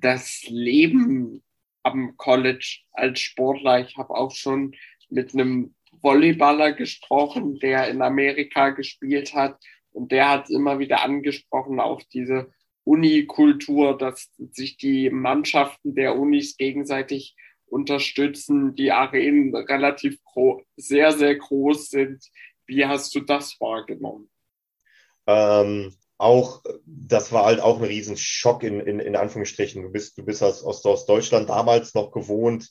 das Leben am College als Sportler. Ich habe auch schon mit einem Volleyballer gesprochen, der in Amerika gespielt hat. Und der hat immer wieder angesprochen auf diese Unikultur, dass sich die Mannschaften der Unis gegenseitig unterstützen, die Arenen relativ sehr, sehr groß sind. Wie hast du das wahrgenommen? Ähm, auch, das war halt auch ein Riesenschock in, in, in Anführungsstrichen. Du bist, du bist aus, aus Deutschland damals noch gewohnt,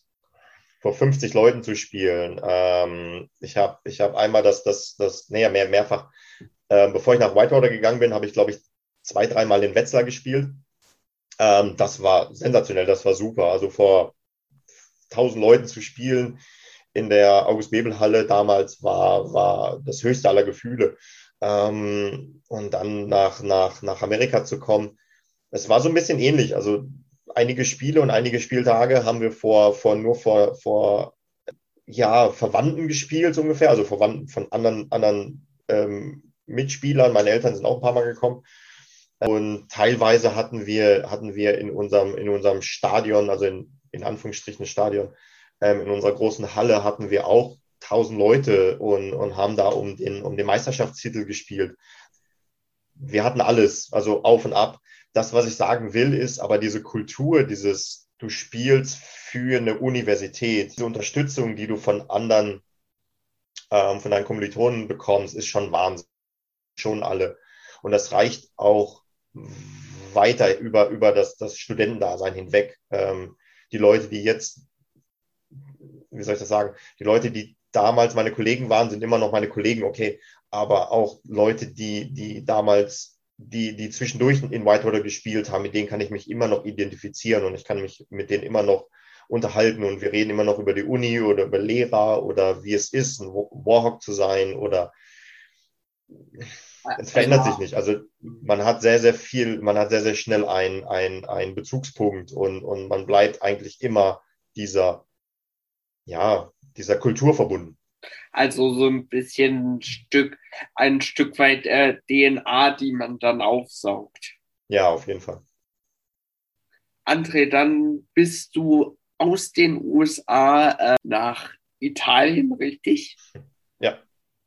vor 50 Leuten zu spielen. Ähm, ich habe ich hab einmal das, das, das, näher, mehr, mehrfach, äh, bevor ich nach Whitewater gegangen bin, habe ich, glaube ich, zwei, dreimal in Wetzlar gespielt. Ähm, das war sensationell, das war super. Also vor 1000 Leuten zu spielen in der August-Bebel-Halle damals war, war das höchste aller Gefühle. Ähm, und dann nach, nach, nach Amerika zu kommen, es war so ein bisschen ähnlich. Also einige Spiele und einige Spieltage haben wir vor, vor nur vor, vor ja, Verwandten gespielt, so ungefähr, also Verwandten von anderen, anderen ähm, Mitspielern. Meine Eltern sind auch ein paar Mal gekommen. Und teilweise hatten wir, hatten wir in unserem, in unserem Stadion, also in, in Anführungsstrichen Stadion, ähm, in unserer großen Halle hatten wir auch tausend Leute und, und haben da um den, um den Meisterschaftstitel gespielt. Wir hatten alles, also auf und ab das, was ich sagen will, ist aber diese Kultur, dieses, du spielst für eine Universität, diese Unterstützung, die du von anderen, ähm, von deinen Kommilitonen bekommst, ist schon Wahnsinn. Schon alle. Und das reicht auch weiter über, über das, das Studentendasein hinweg. Ähm, die Leute, die jetzt, wie soll ich das sagen, die Leute, die damals meine Kollegen waren, sind immer noch meine Kollegen, okay, aber auch Leute, die, die damals die, die zwischendurch in Whitewater gespielt haben, mit denen kann ich mich immer noch identifizieren und ich kann mich mit denen immer noch unterhalten und wir reden immer noch über die Uni oder über Lehrer oder wie es ist, ein Warhawk zu sein oder es verändert sich nicht. Also man hat sehr, sehr viel, man hat sehr, sehr schnell einen ein Bezugspunkt und, und man bleibt eigentlich immer dieser, ja, dieser Kultur verbunden. Also so ein bisschen ein Stück, ein Stück weit äh, DNA, die man dann aufsaugt. Ja, auf jeden Fall. André, dann bist du aus den USA äh, nach Italien, richtig? Ja.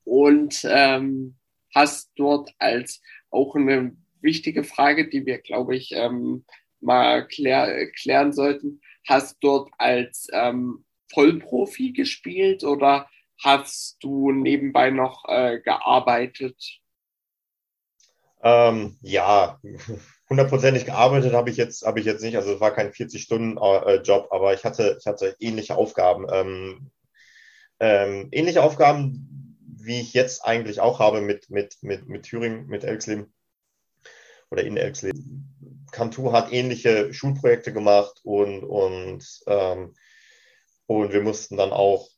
Und ähm, hast dort als auch eine wichtige Frage, die wir, glaube ich, ähm, mal klär, klären sollten, hast dort als ähm, Vollprofi gespielt oder hast du nebenbei noch äh, gearbeitet? Ähm, ja, hundertprozentig gearbeitet habe ich jetzt habe ich jetzt nicht. Also es war kein 40-Stunden-Job, äh, aber ich hatte ich hatte ähnliche Aufgaben. Ähm, ähm, ähnliche Aufgaben, wie ich jetzt eigentlich auch habe mit mit mit mit Thüringen, mit Elxleben oder in Elxleben. Cantu hat ähnliche Schulprojekte gemacht und und ähm, und wir mussten dann auch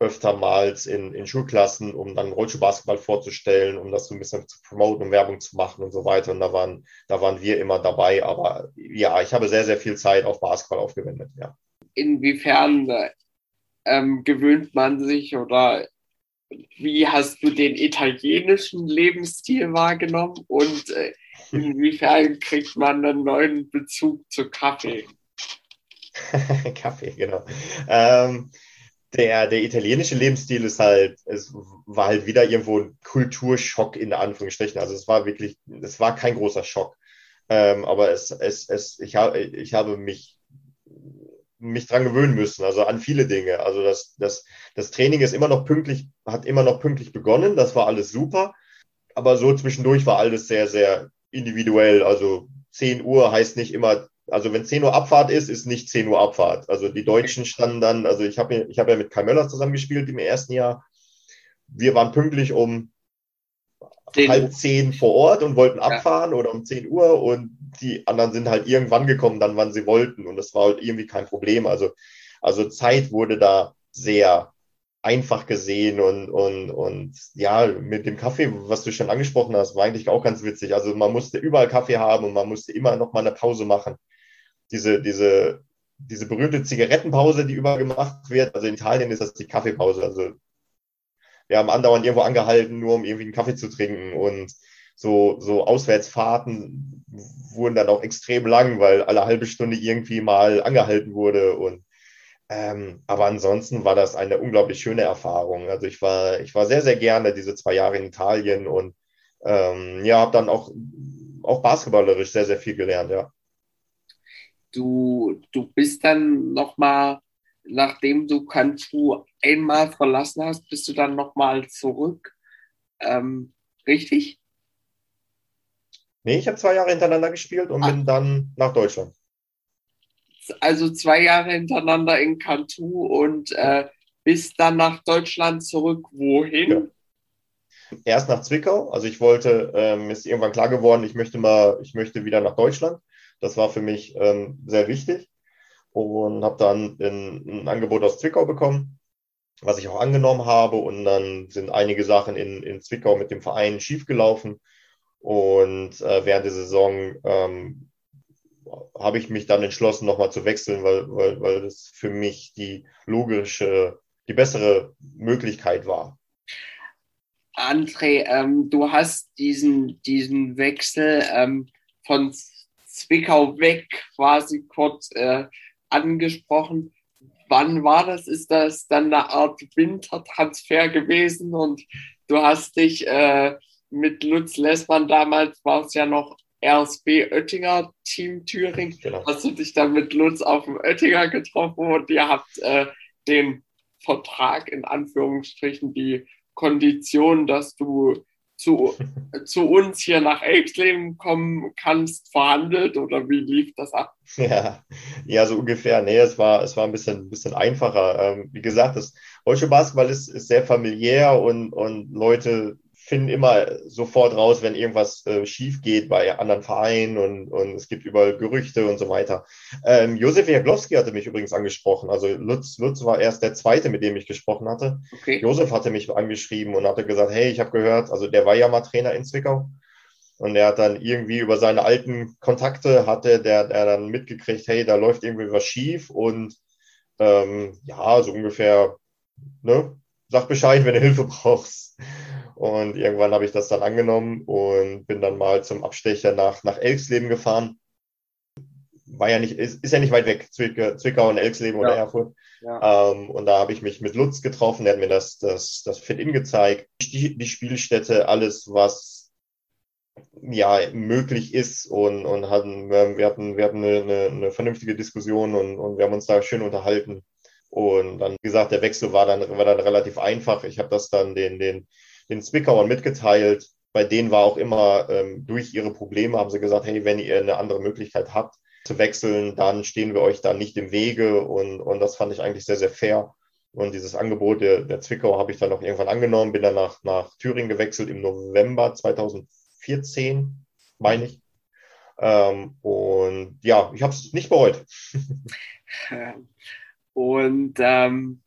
öftermals in, in Schulklassen, um dann Rollschuhbasketball vorzustellen, um das so ein bisschen zu promoten, um Werbung zu machen und so weiter. Und da waren, da waren wir immer dabei. Aber ja, ich habe sehr, sehr viel Zeit auf Basketball aufgewendet, ja. Inwiefern ähm, gewöhnt man sich oder wie hast du den italienischen Lebensstil wahrgenommen und äh, inwiefern kriegt man einen neuen Bezug zu Kaffee? Kaffee, genau. Ähm, der, der italienische Lebensstil ist halt, es war halt wieder irgendwo ein Kulturschock in Anführungsstrichen. Also es war wirklich, es war kein großer Schock. Ähm, aber es, es, es, ich, habe ich habe mich, mich dran gewöhnen müssen, also an viele Dinge. Also das, das, das Training ist immer noch pünktlich, hat immer noch pünktlich begonnen. Das war alles super. Aber so zwischendurch war alles sehr, sehr individuell. Also 10 Uhr heißt nicht immer also wenn 10 Uhr Abfahrt ist, ist nicht 10 Uhr Abfahrt. Also die Deutschen standen dann, also ich habe ich hab ja mit Kai Möller zusammengespielt im ersten Jahr. Wir waren pünktlich um zehn halb zehn vor Ort und wollten abfahren ja. oder um 10 Uhr und die anderen sind halt irgendwann gekommen, dann wann sie wollten und das war halt irgendwie kein Problem. Also, also Zeit wurde da sehr einfach gesehen und, und, und ja, mit dem Kaffee, was du schon angesprochen hast, war eigentlich auch ganz witzig. Also man musste überall Kaffee haben und man musste immer noch mal eine Pause machen diese, diese, diese berühmte Zigarettenpause, die überall gemacht wird. Also in Italien ist das die Kaffeepause. Also wir haben andauernd irgendwo angehalten, nur um irgendwie einen Kaffee zu trinken. Und so, so Auswärtsfahrten wurden dann auch extrem lang, weil alle halbe Stunde irgendwie mal angehalten wurde. Und ähm, aber ansonsten war das eine unglaublich schöne Erfahrung. Also ich war, ich war sehr, sehr gerne diese zwei Jahre in Italien und ähm, ja, habe dann auch, auch basketballerisch sehr, sehr viel gelernt, ja. Du, du bist dann nochmal, nachdem du Kantu einmal verlassen hast, bist du dann nochmal zurück. Ähm, richtig? Nee, ich habe zwei Jahre hintereinander gespielt und ah. bin dann nach Deutschland. Also zwei Jahre hintereinander in Kantu und äh, bist dann nach Deutschland zurück. Wohin? Ja erst nach Zwickau. Also ich wollte, ähm, ist irgendwann klar geworden, ich möchte mal, ich möchte wieder nach Deutschland. Das war für mich ähm, sehr wichtig und habe dann ein, ein, Angebot aus Zwickau bekommen, was ich auch angenommen habe. Und dann sind einige Sachen in, in Zwickau mit dem Verein schiefgelaufen. Und äh, während der Saison ähm, habe ich mich dann entschlossen, nochmal zu wechseln, weil, weil, weil das für mich die logische, die bessere Möglichkeit war. André, ähm, du hast diesen, diesen Wechsel ähm, von Zwickau weg quasi kurz äh, angesprochen. Wann war das? Ist das dann eine Art Wintertransfer gewesen und du hast dich äh, mit Lutz Lessmann damals war es ja noch RSB Oettinger Team Thüringen. Genau. Hast du dich dann mit Lutz auf dem Oettinger getroffen und ihr habt äh, den Vertrag in Anführungsstrichen die Kondition, dass du zu, zu uns hier nach Elbsleben kommen kannst, verhandelt oder wie lief das ab? Ja, ja so ungefähr. Nee, es war, es war ein bisschen, bisschen einfacher. Ähm, wie gesagt, das deutsche Basketball ist, ist sehr familiär und, und Leute finden immer sofort raus, wenn irgendwas äh, schief geht bei anderen Vereinen und, und es gibt überall Gerüchte und so weiter. Ähm, Josef Jaglowski hatte mich übrigens angesprochen. Also Lutz, Lutz war erst der zweite, mit dem ich gesprochen hatte. Okay. Josef hatte mich angeschrieben und hatte gesagt, hey, ich habe gehört, also der war ja mal Trainer in Zwickau. Und er hat dann irgendwie über seine alten Kontakte hatte der, der dann mitgekriegt, hey, da läuft irgendwie was schief und ähm, ja, so ungefähr, ne, sag Bescheid, wenn du Hilfe brauchst. Und irgendwann habe ich das dann angenommen und bin dann mal zum Abstecher nach, nach Elksleben gefahren. War ja nicht, ist, ist ja nicht weit weg, Zwickau, Zwickau und Elksleben ja. oder Erfurt. Ja. Ähm, und da habe ich mich mit Lutz getroffen, der hat mir das, das, das Fit-In gezeigt. Die, die Spielstätte, alles, was ja möglich ist und, und hatten, wir hatten, wir hatten eine, eine vernünftige Diskussion und, und wir haben uns da schön unterhalten. Und dann, wie gesagt, der Wechsel war dann, war dann relativ einfach. Ich habe das dann den, den, den Zwickauern mitgeteilt. Bei denen war auch immer ähm, durch ihre Probleme, haben sie gesagt, hey, wenn ihr eine andere Möglichkeit habt zu wechseln, dann stehen wir euch da nicht im Wege. Und, und das fand ich eigentlich sehr, sehr fair. Und dieses Angebot der, der Zwickau habe ich dann auch irgendwann angenommen, bin dann nach, nach Thüringen gewechselt im November 2014, meine ich. Ähm, und ja, ich habe es nicht bereut. Und ähm,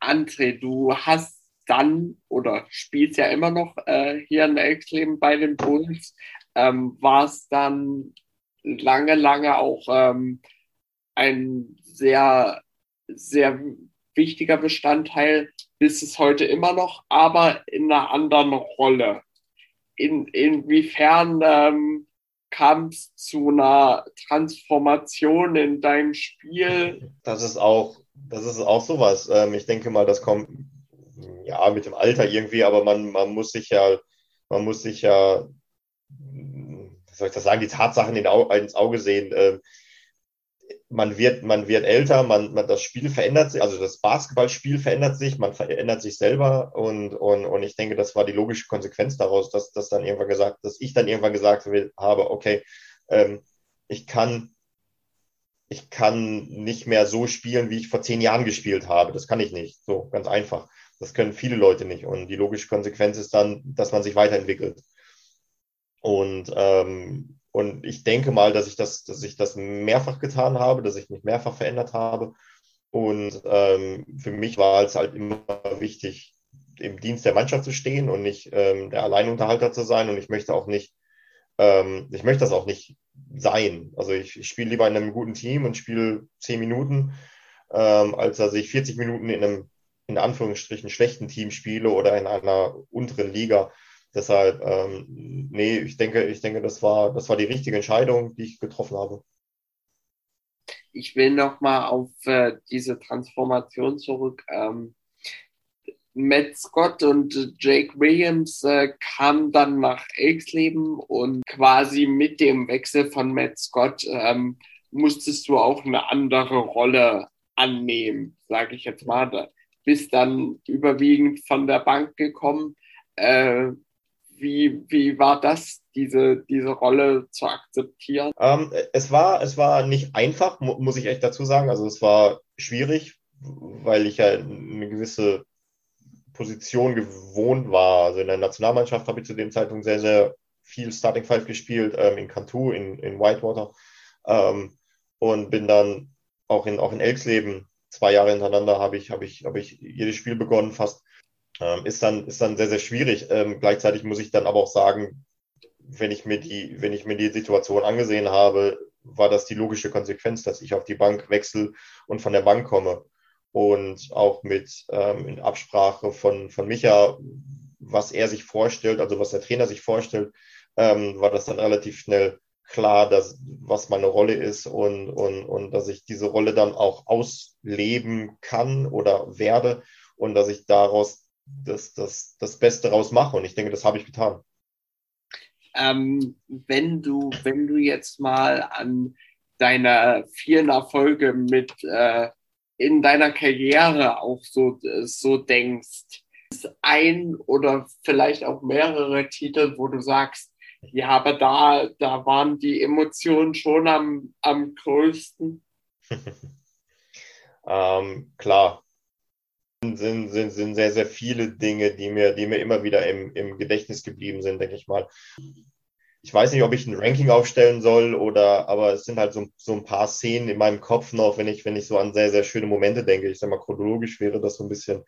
André, du hast dann oder spielst ja immer noch äh, hier in Elkleben bei den Bulls, ähm, warst dann lange, lange auch ähm, ein sehr, sehr wichtiger Bestandteil, bis es heute immer noch, aber in einer anderen Rolle. In, inwiefern ähm, kam es zu einer Transformation in deinem Spiel? Das ist auch, das ist auch sowas. Ähm, ich denke mal, das kommt ja, mit dem Alter irgendwie, aber man, man muss sich ja, man muss sich ja, wie soll ich das sagen, die Tatsachen in, ins Auge sehen. Ähm, man wird, man wird älter, man, man, das Spiel verändert sich, also das Basketballspiel verändert sich, man verändert sich selber und, und, und ich denke, das war die logische Konsequenz daraus, dass, dass dann irgendwann gesagt, dass ich dann irgendwann gesagt habe, okay, ähm, ich kann, ich kann nicht mehr so spielen, wie ich vor zehn Jahren gespielt habe. Das kann ich nicht. So, ganz einfach. Das können viele Leute nicht. Und die logische Konsequenz ist dann, dass man sich weiterentwickelt. Und, ähm, und ich denke mal, dass ich das, dass ich das mehrfach getan habe, dass ich mich mehrfach verändert habe. Und ähm, für mich war es halt immer wichtig, im Dienst der Mannschaft zu stehen und nicht ähm, der Alleinunterhalter zu sein. Und ich möchte auch nicht, ähm, ich möchte das auch nicht sein. Also ich, ich spiele lieber in einem guten Team und spiele zehn Minuten, ähm, als dass ich 40 Minuten in einem in Anführungsstrichen schlechten Team spiele oder in einer unteren Liga. Deshalb, ähm, nee, ich denke, ich denke, das war, das war die richtige Entscheidung, die ich getroffen habe. Ich will nochmal auf äh, diese Transformation zurück. Ähm, Matt Scott und Jake Williams äh, kamen dann nach Elksleben und quasi mit dem Wechsel von Matt Scott ähm, musstest du auch eine andere Rolle annehmen, sage ich jetzt mal. Bist dann überwiegend von der Bank gekommen. Äh, wie, wie war das, diese, diese Rolle zu akzeptieren? Ähm, es, war, es war nicht einfach, mu muss ich echt dazu sagen. Also es war schwierig, weil ich ja eine gewisse Position gewohnt war. Also in der Nationalmannschaft habe ich zu dem Zeitpunkt sehr, sehr viel Starting Five gespielt, ähm, in Cantu, in, in Whitewater. Ähm, und bin dann auch in, auch in Elksleben zwei Jahre hintereinander habe ich, habe ich, habe ich jedes Spiel begonnen fast. Ähm, ist dann, ist dann sehr, sehr schwierig. Ähm, gleichzeitig muss ich dann aber auch sagen, wenn ich mir die, wenn ich mir die Situation angesehen habe, war das die logische Konsequenz, dass ich auf die Bank wechsle und von der Bank komme. Und auch mit ähm, in Absprache von, von Micha, was er sich vorstellt, also was der Trainer sich vorstellt, ähm, war das dann relativ schnell klar, dass, was meine Rolle ist und, und, und dass ich diese Rolle dann auch ausleben kann oder werde und dass ich daraus das, das, das Beste raus mache. Und ich denke, das habe ich getan. Ähm, wenn du, wenn du jetzt mal an deine vielen Erfolge mit äh, in deiner Karriere auch so, so denkst, ist ein oder vielleicht auch mehrere Titel, wo du sagst, ja, aber da, da waren die Emotionen schon am, am größten. ähm, klar. Sind, sind, sind sehr, sehr viele Dinge, die mir, die mir immer wieder im, im Gedächtnis geblieben sind, denke ich mal. Ich weiß nicht, ob ich ein Ranking aufstellen soll oder, aber es sind halt so, so ein paar Szenen in meinem Kopf noch, wenn ich, wenn ich so an sehr, sehr schöne Momente denke. Ich sage mal, chronologisch wäre das so ein bisschen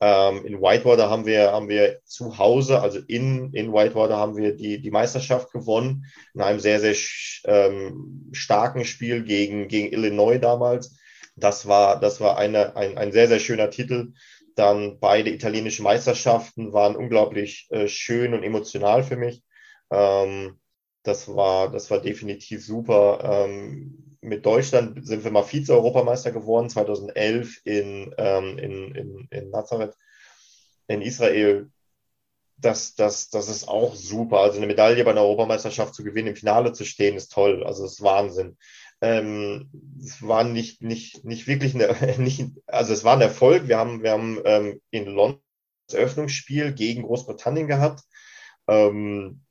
ähm, in Whitewater haben wir, haben wir zu Hause, also in, in Whitewater haben wir die, die Meisterschaft gewonnen, in einem sehr, sehr ähm, starken Spiel gegen, gegen Illinois damals. Das war, das war eine, ein, ein sehr, sehr schöner Titel. Dann beide italienische Meisterschaften waren unglaublich äh, schön und emotional für mich. Ähm, das war, das war definitiv super. Ähm, mit Deutschland sind wir mal Vize-Europameister geworden, 2011 in, ähm, in, in, in Nazareth, in Israel. Das, das, das ist auch super. Also eine Medaille bei einer Europameisterschaft zu gewinnen, im Finale zu stehen, ist toll. Also das ist Wahnsinn. Ähm, es war nicht, nicht, nicht wirklich eine, nicht, also es war ein Erfolg. Wir haben, wir haben ähm, in London das Eröffnungsspiel gegen Großbritannien gehabt. Ähm,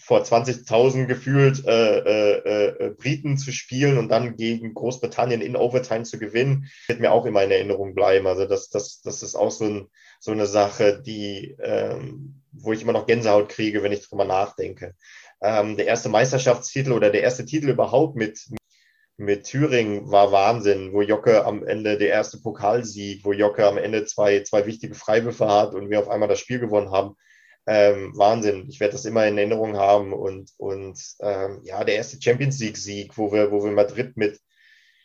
vor 20.000 gefühlt äh, äh, äh, Briten zu spielen und dann gegen Großbritannien in Overtime zu gewinnen, wird mir auch immer in Erinnerung bleiben. Also das, das, das ist auch so, ein, so eine Sache, die, ähm, wo ich immer noch Gänsehaut kriege, wenn ich drüber nachdenke. Ähm, der erste Meisterschaftstitel oder der erste Titel überhaupt mit, mit Thüringen war Wahnsinn, wo Jocke am Ende der erste Pokalsieg, wo Jocke am Ende zwei, zwei wichtige Freiwürfe hat und wir auf einmal das Spiel gewonnen haben ähm, Wahnsinn. Ich werde das immer in Erinnerung haben. Und, und ähm, ja, der erste Champions League-Sieg, wo wir, wo wir Madrid mit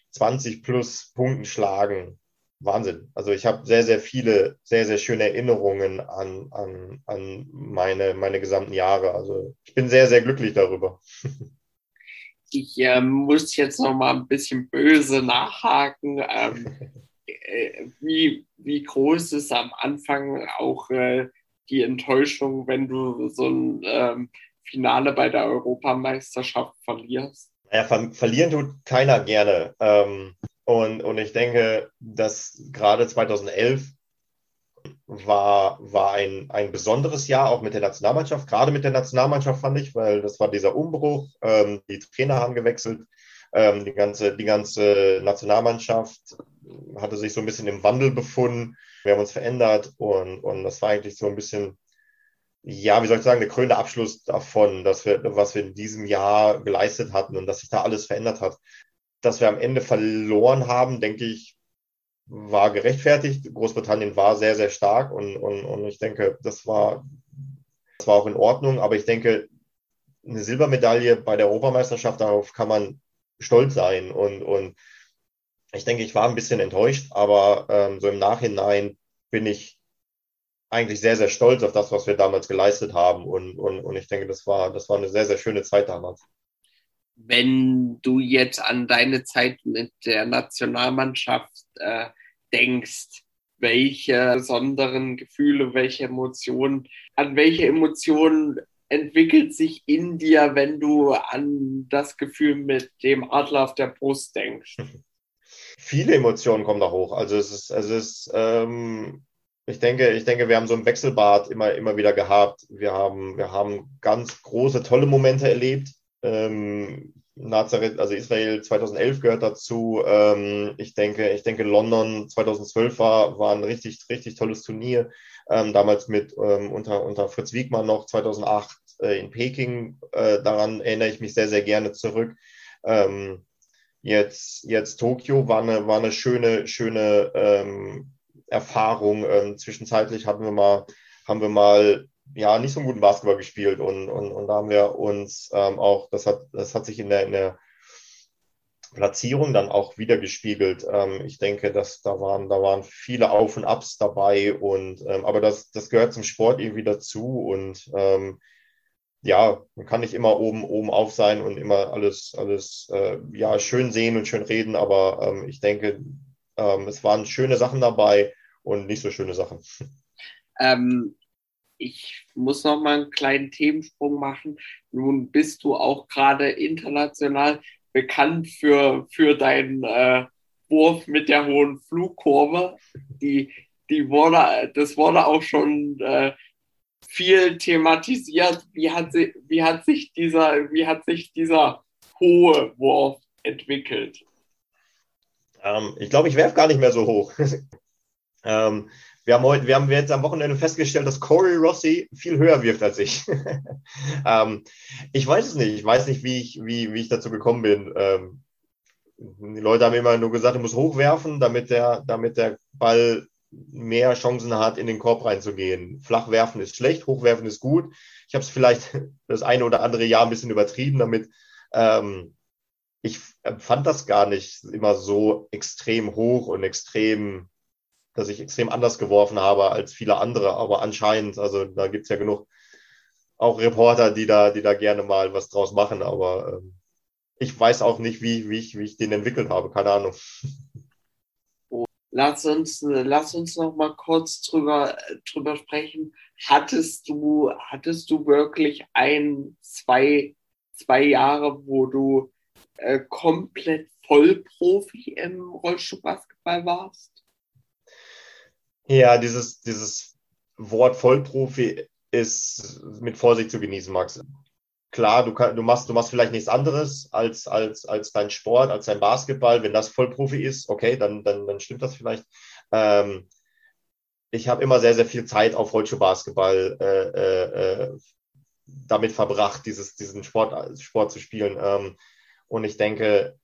20 plus Punkten schlagen. Wahnsinn. Also ich habe sehr, sehr viele, sehr, sehr schöne Erinnerungen an, an, an meine, meine gesamten Jahre. Also ich bin sehr, sehr glücklich darüber. Ich äh, muss jetzt noch mal ein bisschen böse nachhaken. Ähm, äh, wie, wie groß ist am Anfang auch äh, die Enttäuschung, wenn du so ein ähm, Finale bei der Europameisterschaft verlierst? Ja, ver verlieren tut keiner gerne. Ähm, und, und ich denke, dass gerade 2011 war, war ein, ein besonderes Jahr, auch mit der Nationalmannschaft. Gerade mit der Nationalmannschaft fand ich, weil das war dieser Umbruch. Ähm, die Trainer haben gewechselt. Ähm, die, ganze, die ganze Nationalmannschaft hatte sich so ein bisschen im Wandel befunden. Wir haben uns verändert und, und das war eigentlich so ein bisschen, ja, wie soll ich sagen, der krönende Abschluss davon, dass wir, was wir in diesem Jahr geleistet hatten und dass sich da alles verändert hat. Dass wir am Ende verloren haben, denke ich, war gerechtfertigt. Großbritannien war sehr, sehr stark und, und, und ich denke, das war, das war auch in Ordnung. Aber ich denke, eine Silbermedaille bei der Europameisterschaft, darauf kann man stolz sein. Und, und ich denke, ich war ein bisschen enttäuscht, aber ähm, so im Nachhinein bin ich eigentlich sehr, sehr stolz auf das, was wir damals geleistet haben. Und, und, und ich denke, das war, das war eine sehr, sehr schöne Zeit damals. Wenn du jetzt an deine Zeit mit der Nationalmannschaft äh, denkst, welche besonderen Gefühle, welche Emotionen, an welche Emotionen entwickelt sich in dir, wenn du an das Gefühl mit dem Adler auf der Brust denkst? Viele Emotionen kommen da hoch. Also es ist, es ist, ähm, ich denke, ich denke, wir haben so ein Wechselbad immer, immer wieder gehabt. Wir haben, wir haben ganz große, tolle Momente erlebt. Ähm, Nazareth, also Israel 2011 gehört dazu. Ähm, ich denke, ich denke, London 2012 war, war ein richtig, richtig tolles Turnier. Ähm, damals mit ähm, unter, unter Fritz Wiegmann noch 2008 äh, in Peking. Äh, daran erinnere ich mich sehr, sehr gerne zurück. Ähm, jetzt, jetzt Tokio war eine, war eine schöne, schöne ähm, Erfahrung. Ähm, zwischenzeitlich hatten wir mal, haben wir mal ja, nicht so einen guten Basketball gespielt und, und, und da haben wir uns ähm, auch, das hat, das hat sich in der, in der Platzierung dann auch wieder gespiegelt. Ähm, ich denke, dass da waren, da waren viele Auf und Abs dabei und ähm, aber das, das gehört zum Sport irgendwie dazu und ähm, ja, man kann nicht immer oben, oben auf sein und immer alles, alles äh, ja, schön sehen und schön reden, aber ähm, ich denke, ähm, es waren schöne Sachen dabei und nicht so schöne Sachen. Ähm, ich muss noch mal einen kleinen Themensprung machen. Nun bist du auch gerade international bekannt für, für deinen äh, Wurf mit der hohen Flugkurve. Die, die wurde, das wurde auch schon äh, viel thematisiert. Wie hat, sie, wie, hat sich dieser, wie hat sich dieser hohe Wurf entwickelt? Ähm, ich glaube, ich werfe gar nicht mehr so hoch. ähm, wir haben heute, wir haben jetzt am Wochenende festgestellt, dass Corey Rossi viel höher wirft als ich. ähm, ich weiß es nicht. Ich weiß nicht, wie ich, wie, wie ich dazu gekommen bin. Ähm, die Leute haben immer nur gesagt, du musst hochwerfen, damit der, damit der Ball mehr Chancen hat, in den Korb reinzugehen. Flach werfen ist schlecht, hochwerfen ist gut. Ich habe es vielleicht das eine oder andere Jahr ein bisschen übertrieben damit. Ähm, ich fand das gar nicht immer so extrem hoch und extrem dass ich extrem anders geworfen habe als viele andere, aber anscheinend, also da gibt es ja genug auch Reporter, die da, die da gerne mal was draus machen, aber ähm, ich weiß auch nicht, wie, wie, ich, wie ich den entwickelt habe, keine Ahnung. Lass uns, lass uns noch mal kurz drüber, drüber sprechen. Hattest du, hattest du wirklich ein, zwei, zwei Jahre, wo du äh, komplett Vollprofi im Rollstuhlbasketball warst? Ja, dieses, dieses Wort Vollprofi ist mit Vorsicht zu genießen, Max. Klar, du, kann, du, machst, du machst vielleicht nichts anderes als, als, als dein Sport, als dein Basketball. Wenn das Vollprofi ist, okay, dann, dann, dann stimmt das vielleicht. Ähm, ich habe immer sehr, sehr viel Zeit auf Rollschuhbasketball äh, äh, äh, damit verbracht, dieses, diesen Sport, Sport zu spielen. Ähm, und ich denke,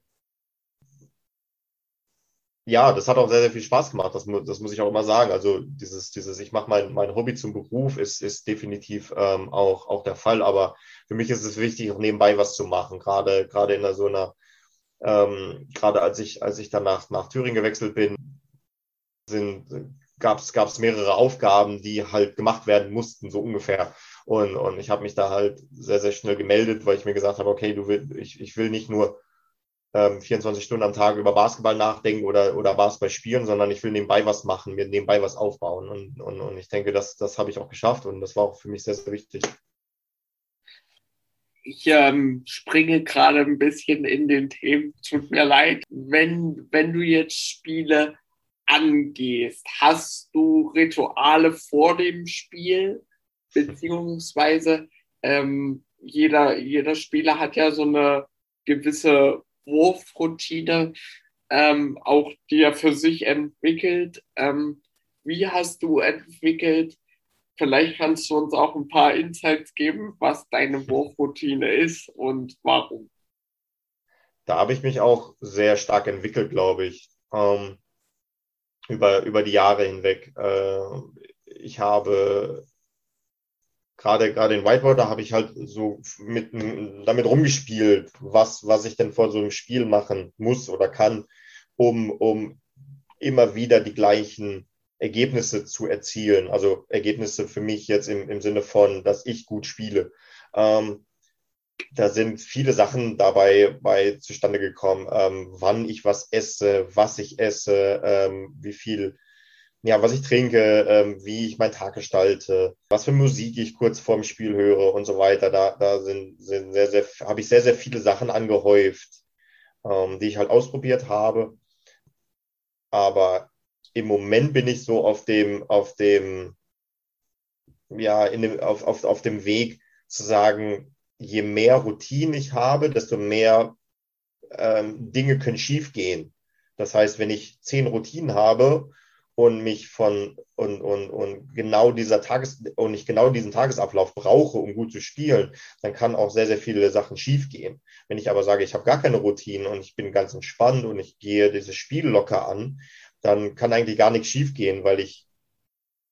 ja, das hat auch sehr, sehr viel Spaß gemacht. Das, das muss ich auch immer sagen. Also dieses, dieses, ich mache mein, mein Hobby zum Beruf, ist, ist definitiv ähm, auch, auch der Fall. Aber für mich ist es wichtig, auch nebenbei was zu machen. Gerade, gerade in so einer, ähm, gerade als ich, als ich dann nach, nach Thüringen gewechselt bin, sind, gab es mehrere Aufgaben, die halt gemacht werden mussten, so ungefähr. Und, und ich habe mich da halt sehr, sehr schnell gemeldet, weil ich mir gesagt habe, okay, du will, ich, ich will nicht nur ähm, 24 Stunden am Tag über Basketball nachdenken oder, oder Basketball spielen, sondern ich will nebenbei was machen, mir nebenbei was aufbauen. Und, und, und ich denke, das, das habe ich auch geschafft und das war auch für mich sehr, sehr wichtig. Ich ähm, springe gerade ein bisschen in den Themen. Tut mir leid. Wenn, wenn du jetzt Spiele angehst, hast du Rituale vor dem Spiel? Beziehungsweise ähm, jeder, jeder Spieler hat ja so eine gewisse Wurfroutine ähm, auch dir für sich entwickelt. Ähm, wie hast du entwickelt? Vielleicht kannst du uns auch ein paar Insights geben, was deine Wurfroutine ist und warum. Da habe ich mich auch sehr stark entwickelt, glaube ich, ähm, über, über die Jahre hinweg. Äh, ich habe gerade gerade in Whitewater habe ich halt so mit damit rumgespielt, was was ich denn vor so einem Spiel machen muss oder kann, um um immer wieder die gleichen Ergebnisse zu erzielen. Also Ergebnisse für mich jetzt im, im Sinne von, dass ich gut spiele. Ähm, da sind viele Sachen dabei bei zustande gekommen, ähm, wann ich was esse, was ich esse, ähm, wie viel, ja, was ich trinke, ähm, wie ich meinen Tag gestalte, was für Musik ich kurz vorm Spiel höre und so weiter. Da, da sind, sind sehr, sehr, habe ich sehr, sehr viele Sachen angehäuft, ähm, die ich halt ausprobiert habe. Aber im Moment bin ich so auf dem, auf dem, ja, in dem, auf, auf, auf dem Weg zu sagen, je mehr Routine ich habe, desto mehr ähm, Dinge können schiefgehen. Das heißt, wenn ich zehn Routinen habe und mich von und, und, und genau dieser Tages und ich genau diesen Tagesablauf brauche, um gut zu spielen, dann kann auch sehr, sehr viele Sachen schiefgehen. Wenn ich aber sage, ich habe gar keine Routinen und ich bin ganz entspannt und ich gehe dieses Spiel locker an, dann kann eigentlich gar nichts schiefgehen, weil ich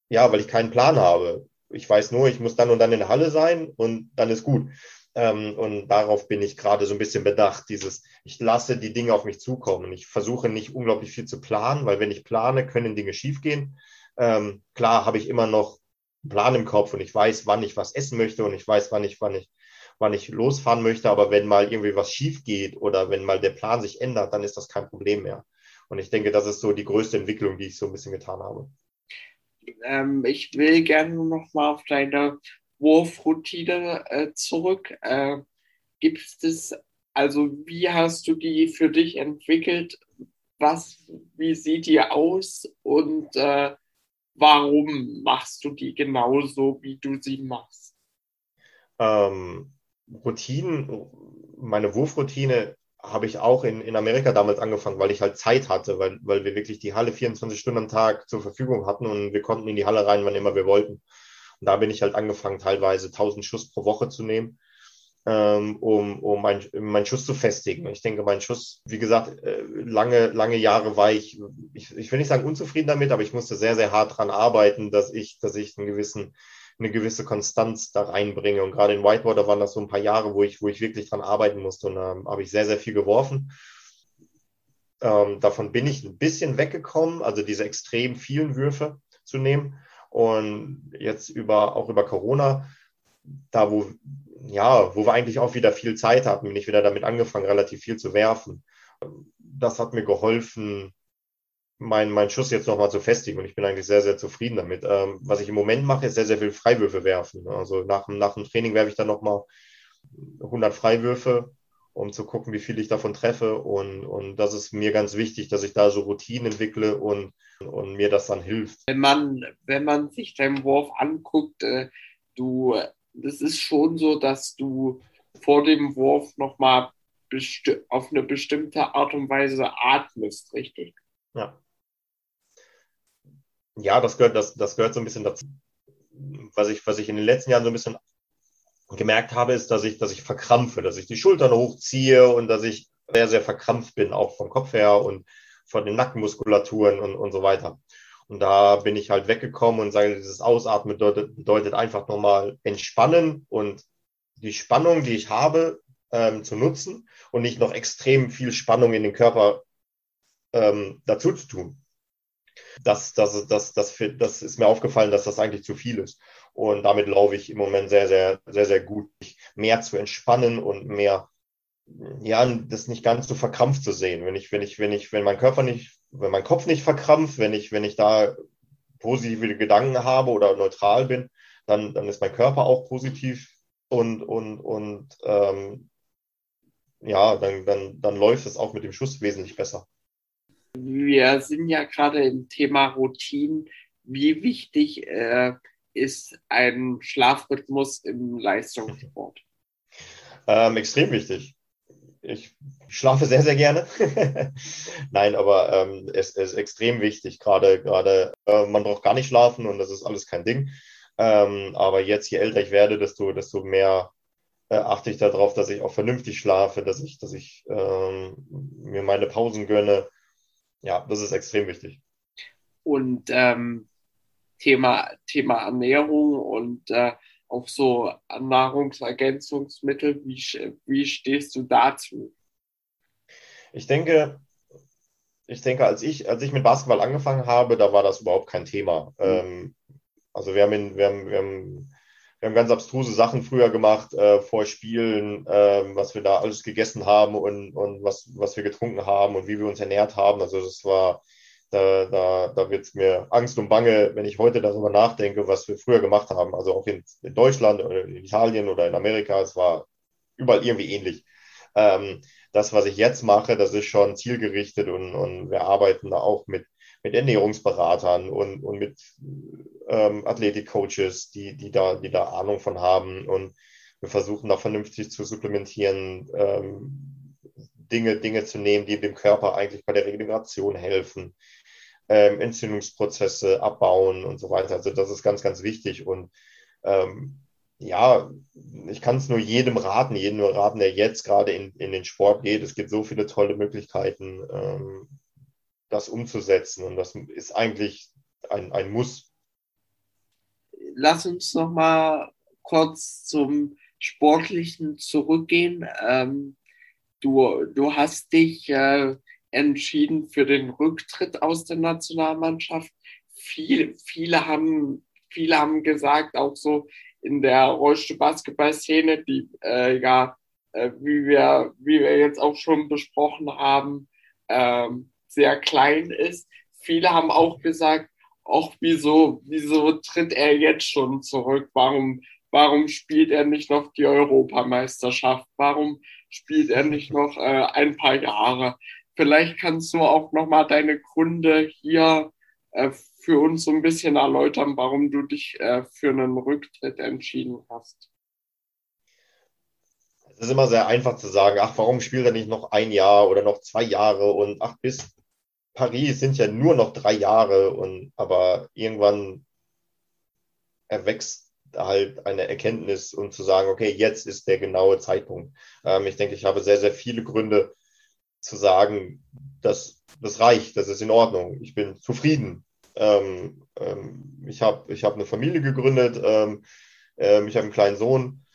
ja, weil ich keinen Plan habe. Ich weiß nur, ich muss dann und dann in der Halle sein und dann ist gut. Ähm, und darauf bin ich gerade so ein bisschen bedacht, dieses, ich lasse die Dinge auf mich zukommen. Ich versuche nicht unglaublich viel zu planen, weil wenn ich plane, können Dinge schiefgehen. Ähm, klar habe ich immer noch einen Plan im Kopf und ich weiß, wann ich was essen möchte und ich weiß, wann ich, wann ich, wann ich losfahren möchte. Aber wenn mal irgendwie was schief geht oder wenn mal der Plan sich ändert, dann ist das kein Problem mehr. Und ich denke, das ist so die größte Entwicklung, die ich so ein bisschen getan habe. Ähm, ich will gerne noch mal auf deine Wurfroutine äh, zurück. Äh, gibt es, also wie hast du die für dich entwickelt? Was, wie sieht die aus und äh, warum machst du die genauso, wie du sie machst? Ähm, Routinen, meine Wurfroutine habe ich auch in, in Amerika damals angefangen, weil ich halt Zeit hatte, weil, weil wir wirklich die Halle 24 Stunden am Tag zur Verfügung hatten und wir konnten in die Halle rein, wann immer wir wollten. Und da bin ich halt angefangen, teilweise 1000 Schuss pro Woche zu nehmen, ähm, um, um meinen mein Schuss zu festigen. Ich denke, mein Schuss, wie gesagt, äh, lange, lange Jahre war ich, ich, ich will nicht sagen unzufrieden damit, aber ich musste sehr, sehr hart dran arbeiten, dass ich, dass ich einen gewissen, eine gewisse Konstanz da reinbringe. Und gerade in Whitewater waren das so ein paar Jahre, wo ich, wo ich wirklich dran arbeiten musste. Und da ähm, habe ich sehr, sehr viel geworfen. Ähm, davon bin ich ein bisschen weggekommen, also diese extrem vielen Würfe zu nehmen. Und jetzt über, auch über Corona, da wo, ja, wo wir eigentlich auch wieder viel Zeit hatten, bin ich wieder damit angefangen, relativ viel zu werfen. Das hat mir geholfen, meinen mein Schuss jetzt nochmal zu festigen und ich bin eigentlich sehr, sehr zufrieden damit. Ähm, was ich im Moment mache, ist sehr, sehr viel Freiwürfe werfen. Also nach, nach dem Training werfe ich dann nochmal 100 Freiwürfe um zu gucken, wie viel ich davon treffe. Und, und das ist mir ganz wichtig, dass ich da so Routinen entwickle und, und mir das dann hilft. Wenn man, wenn man sich deinen Wurf anguckt, äh, du, das ist schon so, dass du vor dem Wurf nochmal auf eine bestimmte Art und Weise atmest, richtig? Ja. Ja, das gehört, das, das gehört so ein bisschen dazu. Was ich, was ich in den letzten Jahren so ein bisschen gemerkt habe, ist, dass ich, dass ich verkrampfe, dass ich die Schultern hochziehe und dass ich sehr, sehr verkrampft bin, auch vom Kopf her und von den Nackenmuskulaturen und, und so weiter. Und da bin ich halt weggekommen und sage, dieses Ausatmen bedeutet, bedeutet einfach nochmal entspannen und die Spannung, die ich habe, ähm, zu nutzen und nicht noch extrem viel Spannung in den Körper ähm, dazu zu tun. Das, das, das, das, das ist mir aufgefallen, dass das eigentlich zu viel ist. Und damit laufe ich im Moment sehr, sehr, sehr, sehr gut, mehr zu entspannen und mehr, ja, das nicht ganz so verkrampft zu sehen. Wenn ich, wenn ich, wenn ich, wenn mein Körper nicht, wenn mein Kopf nicht verkrampft, wenn ich, wenn ich da positive Gedanken habe oder neutral bin, dann, dann ist mein Körper auch positiv und, und, und ähm, ja, dann, dann, dann läuft es auch mit dem Schuss wesentlich besser. Wir sind ja gerade im Thema Routine. Wie wichtig äh, ist ein Schlafrhythmus im Leistungssport? Ähm, extrem wichtig. Ich schlafe sehr, sehr gerne. Nein, aber ähm, es, es, ist extrem wichtig. Gerade, gerade äh, man braucht gar nicht schlafen und das ist alles kein Ding. Ähm, aber jetzt, je älter ich werde, desto, desto mehr äh, achte ich darauf, dass ich auch vernünftig schlafe, dass ich, dass ich ähm, mir meine Pausen gönne. Ja, das ist extrem wichtig. Und ähm, Thema, Thema Ernährung und äh, auch so Nahrungsergänzungsmittel. Wie, wie stehst du dazu? Ich denke, ich denke, als ich, als ich mit Basketball angefangen habe, da war das überhaupt kein Thema. Mhm. Ähm, also wir haben, in, wir, haben, wir, haben, wir haben ganz abstruse Sachen früher gemacht äh, vor Spielen, äh, was wir da alles gegessen haben und, und was, was wir getrunken haben und wie wir uns ernährt haben. Also das war, da, da, da wird es mir Angst und Bange, wenn ich heute darüber nachdenke, was wir früher gemacht haben. Also auch in, in Deutschland oder in Italien oder in Amerika, es war überall irgendwie ähnlich. Ähm, das, was ich jetzt mache, das ist schon zielgerichtet und, und wir arbeiten da auch mit, mit Ernährungsberatern und, und mit ähm, Athletikcoaches, die, die, da, die da Ahnung von haben und wir versuchen da vernünftig zu supplementieren, ähm, Dinge, Dinge zu nehmen, die dem Körper eigentlich bei der Regeneration helfen, ähm, Entzündungsprozesse abbauen und so weiter. Also das ist ganz, ganz wichtig und ähm, ja, ich kann es nur jedem raten, jedem nur raten, der jetzt gerade in, in den Sport geht. Es gibt so viele tolle Möglichkeiten, ähm, das umzusetzen und das ist eigentlich ein, ein Muss. Lass uns noch mal kurz zum Sportlichen zurückgehen. Ähm, du, du hast dich äh, entschieden für den Rücktritt aus der Nationalmannschaft. Viel, viele, haben, viele haben gesagt, auch so, in der Rollstuhl-Basketball-Szene, die äh, ja, äh, wie, wir, wie wir jetzt auch schon besprochen haben, ähm, sehr klein ist. Viele haben auch gesagt, auch wieso, wieso tritt er jetzt schon zurück? Warum, warum spielt er nicht noch die Europameisterschaft? Warum spielt er nicht noch äh, ein paar Jahre? Vielleicht kannst du auch noch mal deine Gründe hier äh, für uns so ein bisschen erläutern, warum du dich äh, für einen Rücktritt entschieden hast? Es ist immer sehr einfach zu sagen, ach, warum spielt er nicht noch ein Jahr oder noch zwei Jahre und ach, bis Paris sind ja nur noch drei Jahre und aber irgendwann erwächst halt eine Erkenntnis und zu sagen, okay, jetzt ist der genaue Zeitpunkt. Ähm, ich denke, ich habe sehr, sehr viele Gründe zu sagen, dass das reicht, das ist in Ordnung, ich bin zufrieden ähm, ähm, ich habe ich hab eine Familie gegründet. Ich habe einen kleinen Sohn,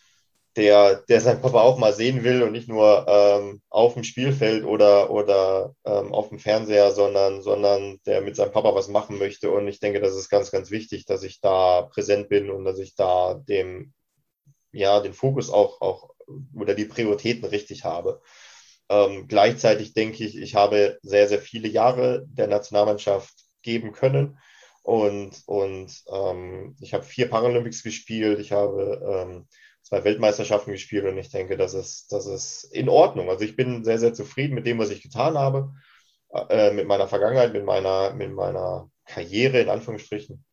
der, der seinen Papa auch mal sehen will und nicht nur ähm, auf dem Spielfeld oder, oder ähm, auf dem Fernseher, sondern, sondern der mit seinem Papa was machen möchte. Und ich denke, das ist ganz, ganz wichtig, dass ich da präsent bin und dass ich da dem, ja, den Fokus auch, auch oder die Prioritäten richtig habe. Ähm, gleichzeitig denke ich, ich habe sehr, sehr viele Jahre der Nationalmannschaft geben können. Und, und ähm, ich habe vier Paralympics gespielt, ich habe ähm, zwei Weltmeisterschaften gespielt und ich denke, das ist, das ist in Ordnung. Also ich bin sehr, sehr zufrieden mit dem, was ich getan habe, äh, mit meiner Vergangenheit, mit meiner, mit meiner Karriere in Anführungsstrichen.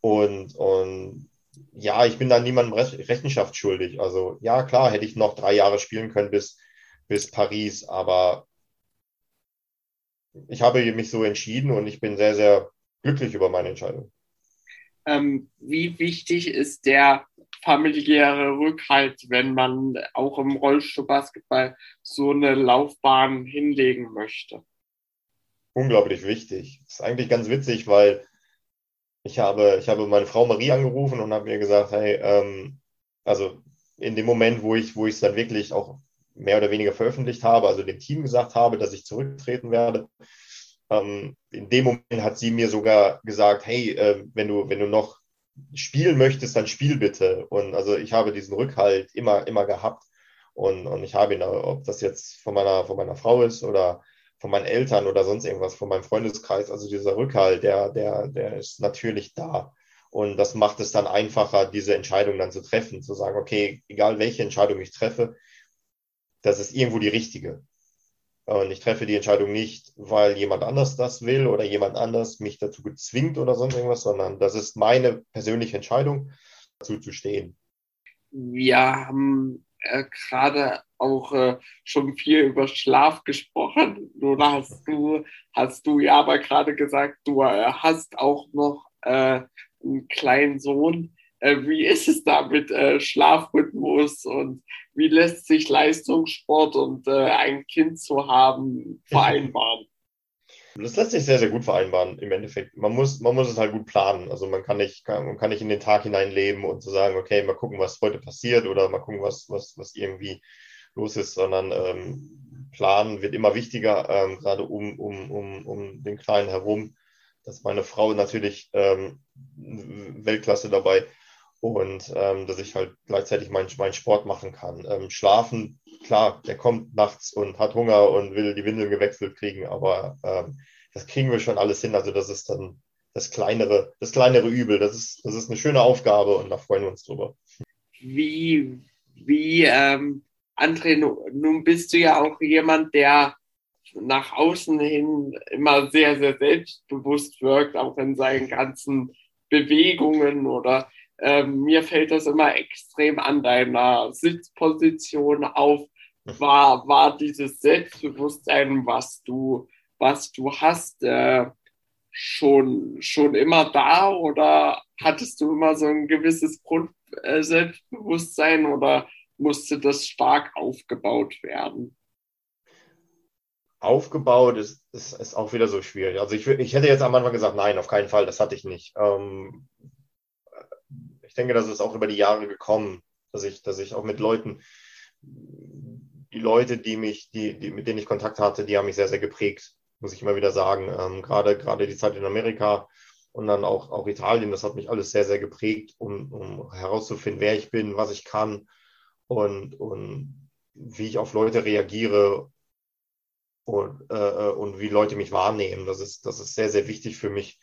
Und, und ja, ich bin da niemandem Rechenschaft schuldig. Also ja, klar, hätte ich noch drei Jahre spielen können bis, bis Paris, aber ich habe mich so entschieden und ich bin sehr, sehr glücklich über meine Entscheidung. Ähm, wie wichtig ist der familiäre Rückhalt, wenn man auch im Rollstuhlbasketball so eine Laufbahn hinlegen möchte? Unglaublich wichtig. Das ist eigentlich ganz witzig, weil ich habe, ich habe meine Frau Marie angerufen und habe mir gesagt, hey, ähm, also in dem Moment, wo ich, wo ich es dann wirklich auch mehr oder weniger veröffentlicht habe, also dem Team gesagt habe, dass ich zurücktreten werde. Ähm, in dem Moment hat sie mir sogar gesagt, hey, äh, wenn du, wenn du noch spielen möchtest, dann spiel bitte. Und also ich habe diesen Rückhalt immer, immer gehabt. Und, und ich habe ihn, ob das jetzt von meiner, von meiner Frau ist oder von meinen Eltern oder sonst irgendwas, von meinem Freundeskreis, also dieser Rückhalt, der, der, der ist natürlich da. Und das macht es dann einfacher, diese Entscheidung dann zu treffen, zu sagen, okay, egal welche Entscheidung ich treffe, das ist irgendwo die richtige. Und ich treffe die Entscheidung nicht, weil jemand anders das will oder jemand anders mich dazu gezwingt oder sonst irgendwas, sondern das ist meine persönliche Entscheidung, dazu zu stehen. Wir haben äh, gerade auch äh, schon viel über Schlaf gesprochen. Nun hast du, hast du ja aber gerade gesagt, du äh, hast auch noch äh, einen kleinen Sohn. Äh, wie ist es da mit äh, Schlafrhythmus und wie lässt sich Leistungssport und äh, ein Kind zu haben vereinbaren? Das lässt sich sehr, sehr gut vereinbaren im Endeffekt. Man muss, man muss es halt gut planen. Also man kann nicht, kann, man kann nicht in den Tag hineinleben und zu so sagen, okay, mal gucken, was heute passiert oder mal gucken, was, was, was irgendwie los ist, sondern ähm, Plan wird immer wichtiger, ähm, gerade um, um, um, um den Kleinen herum. Dass meine Frau natürlich ähm, Weltklasse dabei und ähm, dass ich halt gleichzeitig meinen mein Sport machen kann. Ähm, schlafen, klar, der kommt nachts und hat Hunger und will die Windeln gewechselt kriegen, aber ähm, das kriegen wir schon alles hin. Also das ist dann das kleinere, das kleinere Übel. Das ist, das ist eine schöne Aufgabe und da freuen wir uns drüber. Wie, wie, ähm, André, nun bist du ja auch jemand, der nach außen hin immer sehr, sehr selbstbewusst wirkt, auch in seinen ganzen Bewegungen oder äh, mir fällt das immer extrem an deiner Sitzposition auf. War, war dieses Selbstbewusstsein, was du, was du hast, äh, schon, schon immer da oder hattest du immer so ein gewisses Grundselbstbewusstsein oder musste das stark aufgebaut werden? Aufgebaut ist, ist, ist auch wieder so schwierig. Also ich, ich hätte jetzt am Anfang gesagt, nein, auf keinen Fall, das hatte ich nicht. Ähm, ich denke, das ist auch über die Jahre gekommen, dass ich, dass ich auch mit Leuten, die Leute, die mich, die, die, mit denen ich Kontakt hatte, die haben mich sehr, sehr geprägt muss ich immer wieder sagen. Ähm, gerade, gerade die Zeit in Amerika und dann auch, auch Italien, das hat mich alles sehr, sehr geprägt, um, um herauszufinden, wer ich bin, was ich kann und, und wie ich auf Leute reagiere und, äh, und wie Leute mich wahrnehmen. Das ist, das ist sehr, sehr wichtig für mich.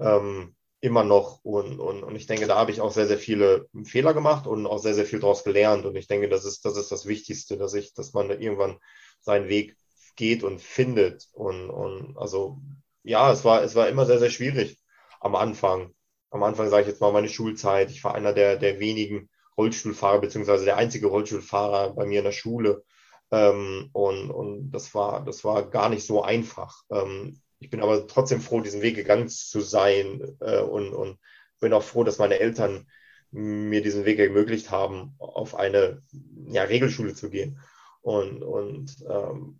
Ähm, immer noch. Und, und, und ich denke, da habe ich auch sehr, sehr viele Fehler gemacht und auch sehr, sehr viel daraus gelernt. Und ich denke, das ist, das ist das Wichtigste, dass ich, dass man irgendwann seinen Weg geht und findet. Und, und also ja, es war, es war immer sehr, sehr schwierig am Anfang. Am Anfang sage ich jetzt mal meine Schulzeit. Ich war einer der, der wenigen Rollstuhlfahrer, beziehungsweise der einzige Rollstuhlfahrer bei mir in der Schule. Ähm, und, und das war, das war gar nicht so einfach. Ähm, ich bin aber trotzdem froh, diesen Weg gegangen zu sein äh, und, und bin auch froh, dass meine Eltern mir diesen Weg ermöglicht haben, auf eine ja, Regelschule zu gehen. Und, und ähm,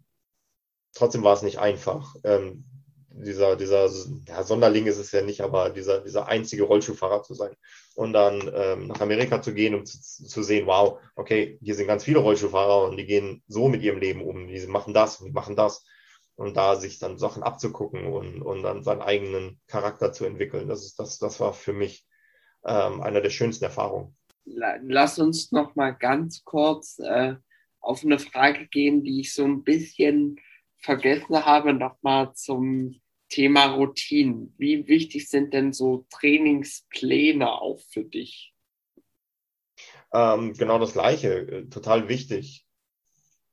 trotzdem war es nicht einfach. Ähm, dieser, dieser ja, Sonderling ist es ja nicht, aber dieser, dieser einzige Rollstuhlfahrer zu sein. Und dann ähm, nach Amerika zu gehen, um zu, zu, sehen, wow, okay, hier sind ganz viele Rollstuhlfahrer und die gehen so mit ihrem Leben um. Die machen das und die machen das. Und da sich dann Sachen abzugucken und, und dann seinen eigenen Charakter zu entwickeln, das, ist, das, das war für mich ähm, eine der schönsten Erfahrungen. Lass uns noch mal ganz kurz äh, auf eine Frage gehen, die ich so ein bisschen vergessen habe, nochmal zum Thema Routinen. Wie wichtig sind denn so Trainingspläne auch für dich? Ähm, genau das Gleiche, äh, total wichtig.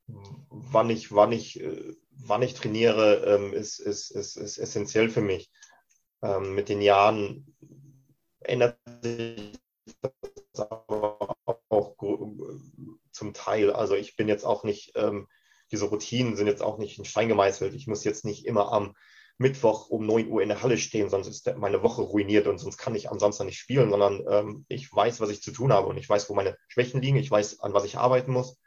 Wann ich, wann ich, äh, wann ich trainiere, ähm, ist, ist, ist, ist essentiell für mich. Ähm, mit den Jahren ändert sich das aber auch zum Teil. Also ich bin jetzt auch nicht ähm, diese Routinen sind jetzt auch nicht in Stein gemeißelt. Ich muss jetzt nicht immer am Mittwoch um 9 Uhr in der Halle stehen, sonst ist meine Woche ruiniert und sonst kann ich am Samstag nicht spielen, sondern ich weiß, was ich zu tun habe und ich weiß, wo meine Schwächen liegen, ich weiß, an was ich arbeiten muss.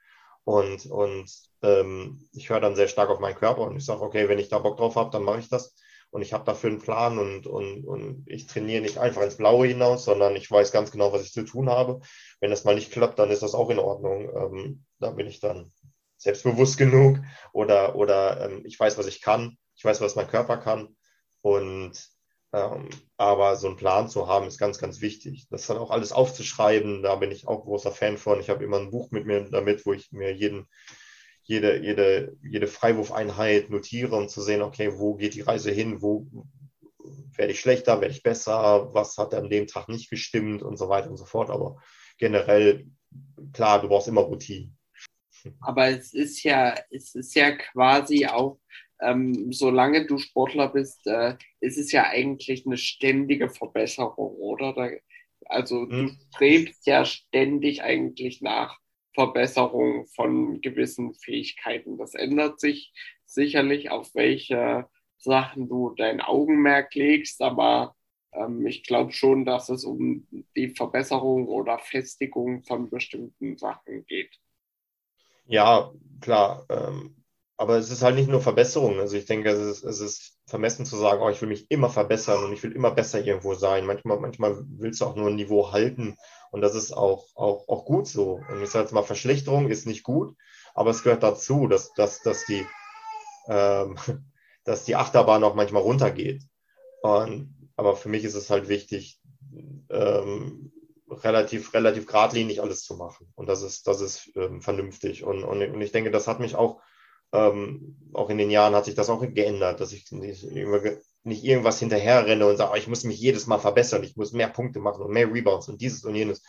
Und, und ähm, ich höre dann sehr stark auf meinen Körper und ich sage, okay, wenn ich da Bock drauf habe, dann mache ich das. Und ich habe dafür einen Plan und, und, und ich trainiere nicht einfach ins Blaue hinaus, sondern ich weiß ganz genau, was ich zu tun habe. Wenn das mal nicht klappt, dann ist das auch in Ordnung. Ähm, da bin ich dann selbstbewusst genug oder, oder ähm, ich weiß, was ich kann, ich weiß, was mein Körper kann. Und ähm, aber so einen Plan zu haben, ist ganz, ganz wichtig. Das dann auch alles aufzuschreiben, da bin ich auch großer Fan von. Ich habe immer ein Buch mit mir damit, wo ich mir jeden, jede, jede, jede Freiwurfeinheit notiere, um zu sehen, okay, wo geht die Reise hin, wo werde ich schlechter, werde ich besser, was hat an dem Tag nicht gestimmt und so weiter und so fort. Aber generell, klar, du brauchst immer Routine. Aber es ist ja, es ist ja quasi auch, ähm, solange du Sportler bist, äh, ist es ja eigentlich eine ständige Verbesserung, oder? Da, also hm. du strebst ja ständig eigentlich nach Verbesserung von gewissen Fähigkeiten. Das ändert sich sicherlich, auf welche Sachen du dein Augenmerk legst, aber ähm, ich glaube schon, dass es um die Verbesserung oder Festigung von bestimmten Sachen geht. Ja, klar. Ähm, aber es ist halt nicht nur Verbesserung. Also ich denke, es ist, es ist vermessen zu sagen, oh, ich will mich immer verbessern und ich will immer besser irgendwo sein. Manchmal, manchmal willst du auch nur ein Niveau halten und das ist auch, auch, auch gut so. Und ich sage jetzt mal, Verschlechterung ist nicht gut, aber es gehört dazu, dass, dass, dass, die, ähm, dass die Achterbahn auch manchmal runtergeht. Und, aber für mich ist es halt wichtig, ähm, relativ, relativ geradlinig alles zu machen. Und das ist, das ist ähm, vernünftig. Und, und, und ich denke, das hat mich auch, ähm, auch in den Jahren hat sich das auch geändert, dass ich nicht, nicht irgendwas hinterher renne und sage, oh, ich muss mich jedes Mal verbessern, ich muss mehr Punkte machen und mehr Rebounds und dieses und jenes.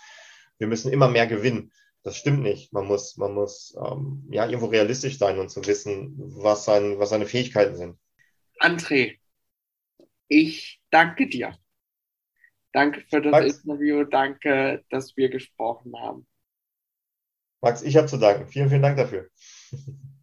Wir müssen immer mehr gewinnen. Das stimmt nicht. Man muss, man muss ähm, ja irgendwo realistisch sein und zu wissen, was, sein, was seine Fähigkeiten sind. André, ich danke dir. Danke für das Max, Interview. Danke, dass wir gesprochen haben. Max, ich habe zu danken. Vielen, vielen Dank dafür.